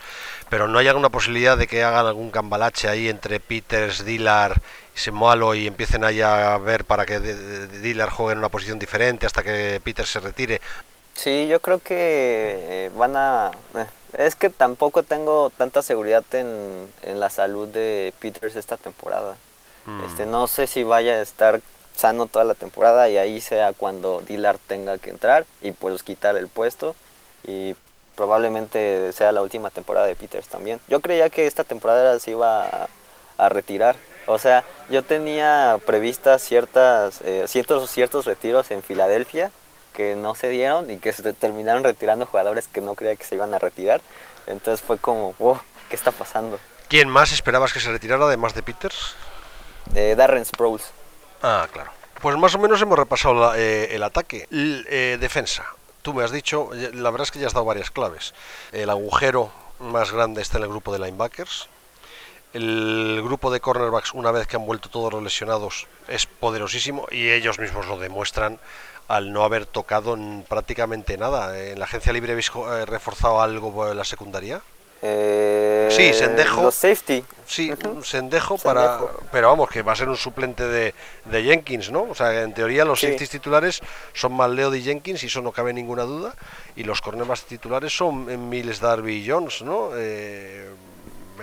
B: Pero no hay alguna posibilidad de que hagan algún cambalache ahí entre Peters, Dillard y Semoalo y empiecen ahí a ver para que Dillard juegue en una posición diferente hasta que Peters se retire.
C: Sí, yo creo que eh, van a... Es que tampoco tengo tanta seguridad en, la salud de Peters esta temporada. Mm. Este, no sé si vaya a estar sano toda la temporada y ahí sea cuando Dillard tenga que entrar y pues quitar el puesto y probablemente sea la última temporada de Peters también. Yo creía que esta temporada se iba a, retirar. O sea, yo tenía previstas ciertas, eh, ciertos, ciertos retiros en Filadelfia que no se dieron y que se terminaron retirando jugadores que no creía que se iban a retirar. Entonces fue como, wow, ¿qué está pasando?
B: ¿Quién más esperabas que se retirara además de Peters?
C: De Darren Sproles.
B: Ah, claro. Pues más o menos hemos repasado eh, el ataque. Eh, defensa. Tú me has dicho, la verdad es que ya has dado varias claves. El agujero más grande está en el grupo de linebackers. El grupo de cornerbacks, una vez que han vuelto todos los lesionados, es poderosísimo y ellos mismos lo demuestran al no haber tocado prácticamente nada. ¿En la agencia libre habéis eh, reforzado algo en la secundaria?
C: Eh,
B: sí, Sendejo.
C: Los safety.
B: Sí, Sendejo para. Pero vamos, que va a ser un suplente de, Jenkins, ¿no? O sea, en teoría los safeties titulares son Leo y Jenkins, y eso no cabe ninguna duda. Y los cornerbacks titulares son Miles Darby y Jones, ¿no? Eh,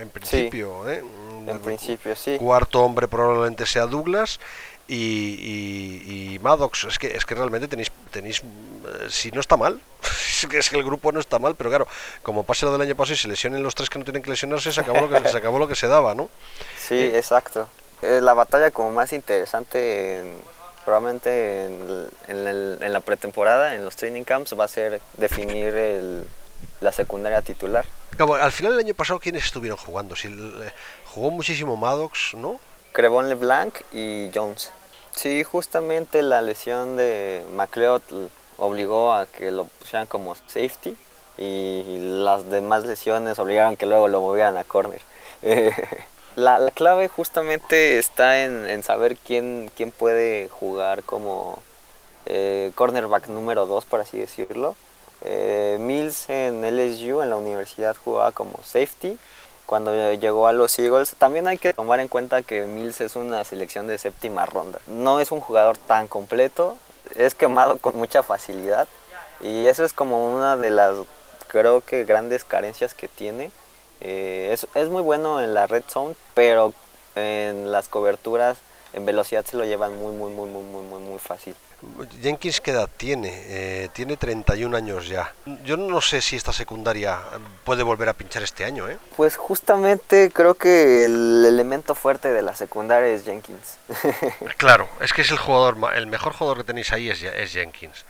B: en principio, ¿eh?
C: En principio, sí.
B: Cuarto hombre probablemente sea Douglas y, y, Maddox, es que, es que realmente tenéis, tenéis eh, si no está mal, es que, el grupo no está mal, pero claro, como pase lo del año pasado y se lesionen los tres que no tienen que lesionarse, se acabó lo que, se, acabó lo que se daba, ¿no?
C: Sí, eh, exacto. Eh, la batalla como más interesante probablemente en, en, la pretemporada, en los training camps, va a ser definir el, la secundaria titular.
B: al final del año pasado, ¿quiénes estuvieron jugando? Si, jugó muchísimo Maddox, ¿no?
C: Crevon LeBlanc y Jones. Sí, justamente la lesión de McLeod obligó a que lo pusieran como safety y las demás lesiones obligaron que luego lo movieran a corner. La, la clave justamente está en, en, saber quién, quién puede jugar como eh, cornerback número 2, por así decirlo. Eh, Mills en LSU, en la universidad, jugaba como safety. Cuando llegó a los Eagles, también hay que tomar en cuenta que Mills es una selección de séptima ronda. No es un jugador tan completo, es quemado con mucha facilidad. Y eso es como una de las, creo que, grandes carencias que tiene. Eh, es, es muy bueno en la red zone, pero en las coberturas en velocidad se lo llevan muy, muy, muy, muy, muy, muy, muy fácil.
B: Jenkins, ¿qué edad tiene? Eh, tiene 31 años ya. Yo no sé si esta secundaria puede volver a pinchar este año, ¿eh?
C: Pues justamente creo que el elemento fuerte de la secundaria es Jenkins.
B: claro, es que es el jugador, el mejor jugador que tenéis ahí es, es Jenkins.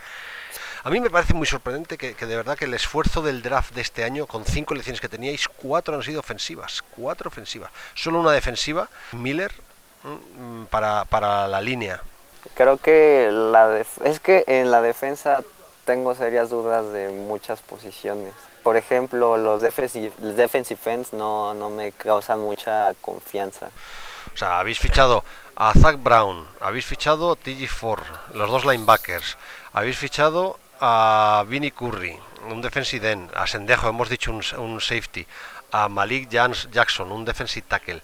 B: A mí me parece muy sorprendente que, que, de verdad que el esfuerzo del draft de este año, con cinco elecciones que teníais, cuatro han sido ofensivas. Cuatro ofensivas. Solo una defensiva, Miller, mm, para, para la línea.
C: Creo que la es que en la defensa tengo serias dudas de muchas posiciones. Por ejemplo, los defensive, defensive no, no me causan mucha confianza.
B: O sea, habéis fichado a Zach Brown, habéis fichado a TG4, los dos linebackers, habéis fichado a Vinnie Curry, un defensive end, a Sendejo, hemos dicho un, un safety, a Malik Jans Jackson, un defensive tackle.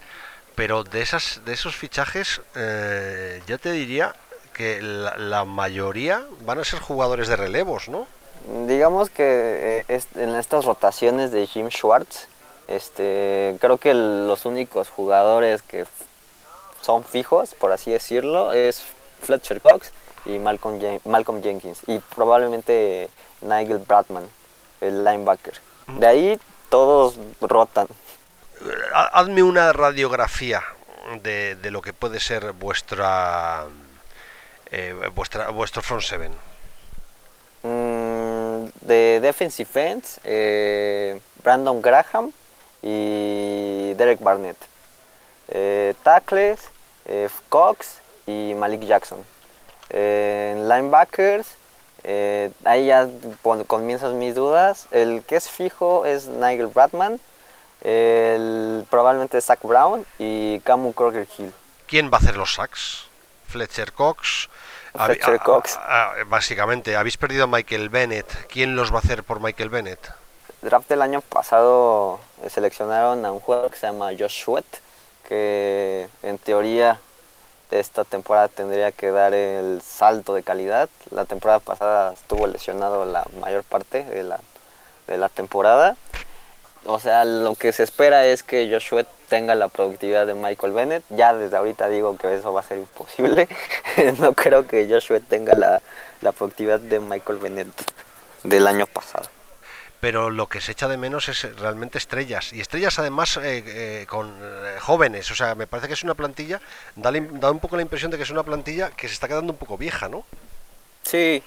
B: Pero de, esas, de esos fichajes, eh, ya te diría que la, la, mayoría van a ser jugadores de relevos, ¿no?
C: Digamos que eh, en estas rotaciones de Jim Schwartz, este, creo que los únicos jugadores que son fijos, por así decirlo, es Fletcher Cox y Malcolm, Jen Malcolm Jenkins y probablemente Nigel Bradman, el linebacker. De ahí todos rotan.
B: Hazme una radiografía de, de lo que puede ser vuestra eh, vuestra, vuestro front seven?
C: Mm, de defensive ends, eh, Brandon Graham y Derek Barnett. Eh, tackles, eh, Cox y Malik Jackson. Linebackers, ahí ya comienzan mis dudas. El que es fijo es Nigel Bradman, el, probablemente Zach Brown y Camu Crocker Hill.
B: ¿Quién va a hacer los sacks? Fletcher Cox.
C: Fletcher Cox.
B: A, a, básicamente, habéis perdido a Michael Bennett. ¿Quién los va a hacer por Michael Bennett?
C: Draft del año pasado seleccionaron a un jugador que se llama Josh Sweat, que en teoría esta temporada tendría que dar el salto de calidad. La temporada pasada estuvo lesionado la mayor parte de la, de la temporada. O sea, lo que se espera es que Joshua tenga la productividad de Michael Bennett. Ya desde ahorita digo que eso va a ser imposible. no creo que Joshua tenga la, la, productividad de Michael Bennett del año pasado.
B: Pero lo que se echa de menos es realmente estrellas. Y estrellas además eh, eh, con eh, jóvenes. O sea, me parece que es una plantilla, da, da, un poco la impresión de que es una plantilla que se está quedando un poco vieja, ¿no?
C: Sí.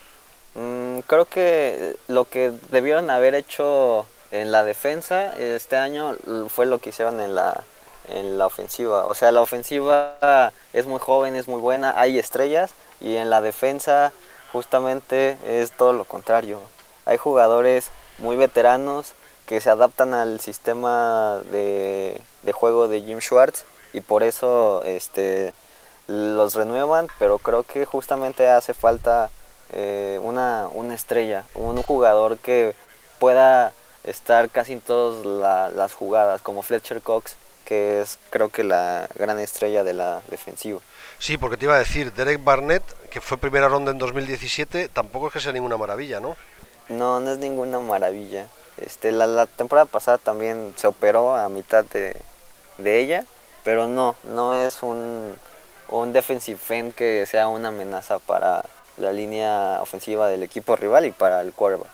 C: Mm, creo que lo que debieron haber hecho en la defensa este año fue lo que hicieron en la, en la ofensiva. O sea, la ofensiva es muy joven, es muy buena, hay estrellas y en la defensa justamente es todo lo contrario. Hay jugadores muy veteranos que se adaptan al sistema de, de juego de Jim Schwartz y por eso este, los renuevan, pero creo que justamente hace falta eh, una, una estrella, un jugador que pueda estar casi en todas la, las jugadas, como Fletcher Cox, que es creo que la gran estrella de la defensiva.
B: Sí, porque te iba a decir, Derek Barnett, que fue primera ronda en 2017, tampoco es que sea ninguna maravilla, ¿no?
C: No, no es ninguna maravilla. Este, la, la temporada pasada también se operó a mitad de, de ella, pero no, no es un, un defensive end que sea una amenaza para la línea ofensiva del equipo rival y para el quarterback.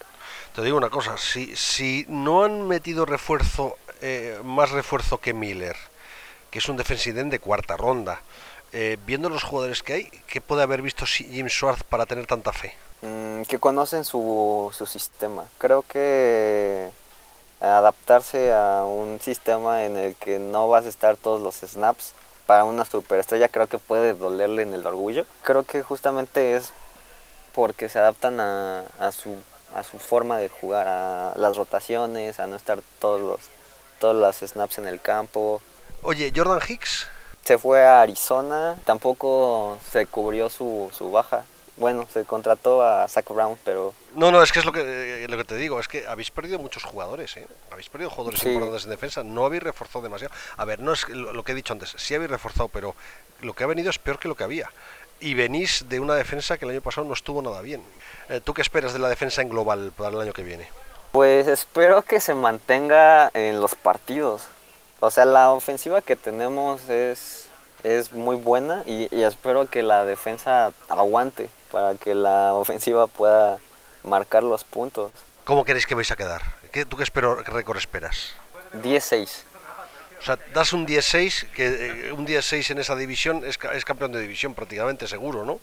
B: Te digo una cosa, si, si no han metido refuerzo, eh, más refuerzo que Miller, que es un defensive end de cuarta ronda, eh, viendo los jugadores que hay, ¿qué puede haber visto Jim Schwartz para tener tanta fe?
C: Mm, que conocen su, su sistema. Creo que adaptarse a un sistema en el que no vas a estar todos los snaps para una superestrella creo que puede dolerle en el orgullo. Creo que justamente es porque se adaptan a, a su a su forma de jugar, a las rotaciones, a no estar todos los todos los snaps en el campo.
B: Oye, Jordan Hicks.
C: Se fue a Arizona, tampoco se cubrió su, su baja. Bueno, se contrató a Zach Brown, pero...
B: No, no, es que es lo que, lo que te digo, es que habéis perdido muchos jugadores, ¿eh? Habéis perdido jugadores importantes en defensa, no habéis reforzado demasiado. A ver, no es lo que he dicho antes, sí habéis reforzado, pero lo que ha venido es peor que lo que había. Y venís de una defensa que el año pasado no estuvo nada bien. Eh, ¿Tú qué esperas de la defensa en global para el año que viene?
C: Pues espero que se mantenga en los partidos. O sea, la ofensiva que tenemos es, es muy buena y espero que la defensa aguante para que la ofensiva pueda marcar los puntos.
B: ¿Cómo queréis que vais a quedar? ¿Qué, ¿Tú qué, espero, qué récord esperas?
C: 10-6.
B: O sea, das un 10-6, que eh, un 10-6 en esa división es, es, campeón de división prácticamente seguro, ¿no?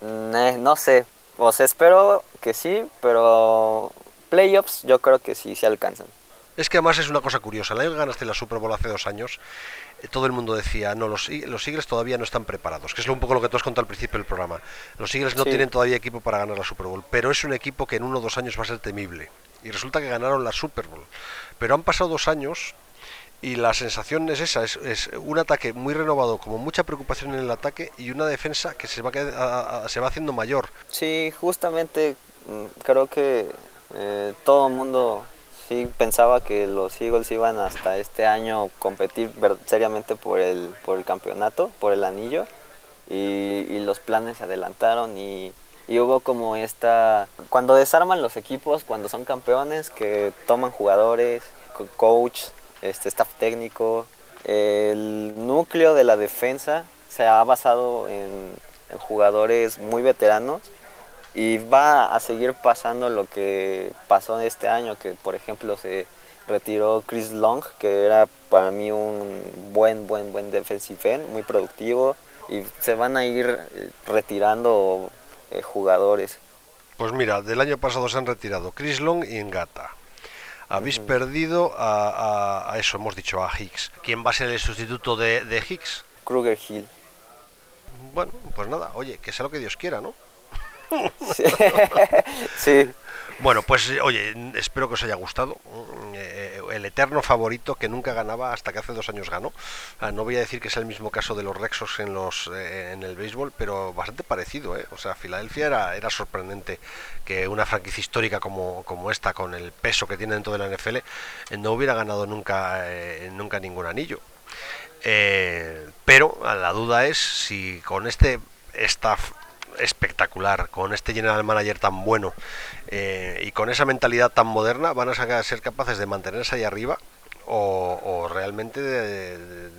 C: Mm, eh, no sé, sea, espero que sí, pero playoffs yo creo que sí se alcanzan.
B: Es que además es una cosa curiosa. Año que ganaste la Super Bowl hace dos años, eh, todo el mundo decía, no, los, los Eagles todavía no están preparados, que es un poco lo que tú has contado al principio del programa. Los Eagles no tienen todavía equipo para ganar la Super Bowl, pero es un equipo que en uno o dos años va a ser temible. Y resulta que ganaron la Super Bowl. Pero han pasado dos años y la sensación es esa, es, un ataque muy renovado, como mucha preocupación en el ataque y una defensa que se va, se va haciendo mayor.
C: Sí, justamente mm, creo que eh, todo el mundo sí pensaba que los Eagles iban hasta este año competir seriamente por el, por el campeonato, por el anillo, y, los planes se adelantaron y, hubo como esta... Cuando desarman los equipos, cuando son campeones, que toman jugadores, coach, este staff técnico, el núcleo de la defensa se ha basado en jugadores muy veteranos y va a seguir pasando lo que pasó este año, que por ejemplo se retiró Chris Long, que era para mí un buen, buen, buen defensive end, muy productivo, y se van a ir eh, retirando eh, jugadores.
B: Pues mira, del año pasado se han retirado Chris Long y Engata. Habéis perdido a, eso, hemos dicho, a Hicks. ¿Quién va a ser el sustituto de, de Hicks?
C: Kruger Hill.
B: Bueno, pues nada, oye, que sea lo que Dios quiera, ¿no?
C: sí.
B: Bueno, pues oye, espero que os haya gustado. Eh, el eterno favorito que nunca ganaba hasta que hace dos años ganó. Ah, no voy a decir que es el mismo caso de los Rexos en los eh, en el béisbol, pero bastante parecido. ¿eh? O sea, Filadelfia era, era sorprendente que una franquicia histórica como, como esta, con el peso que tiene dentro de la NFL, no hubiera ganado nunca, nunca ningún anillo. pero la duda es si con este staff espectacular, con este general manager tan bueno eh, y con esa mentalidad tan moderna, van a ser capaces de mantenerse ahí arriba o, realmente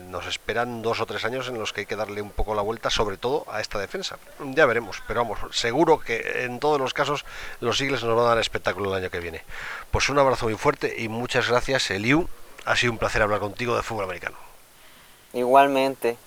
B: nos esperan dos o tres años en los que hay que darle un poco la vuelta, sobre todo a esta defensa. Ya veremos, pero vamos, seguro que en todos los casos los Eagles nos van a dar espectáculo el año que viene. Pues un abrazo muy fuerte y muchas gracias, Eliu. Ha sido un placer hablar contigo de fútbol americano.
C: Igualmente.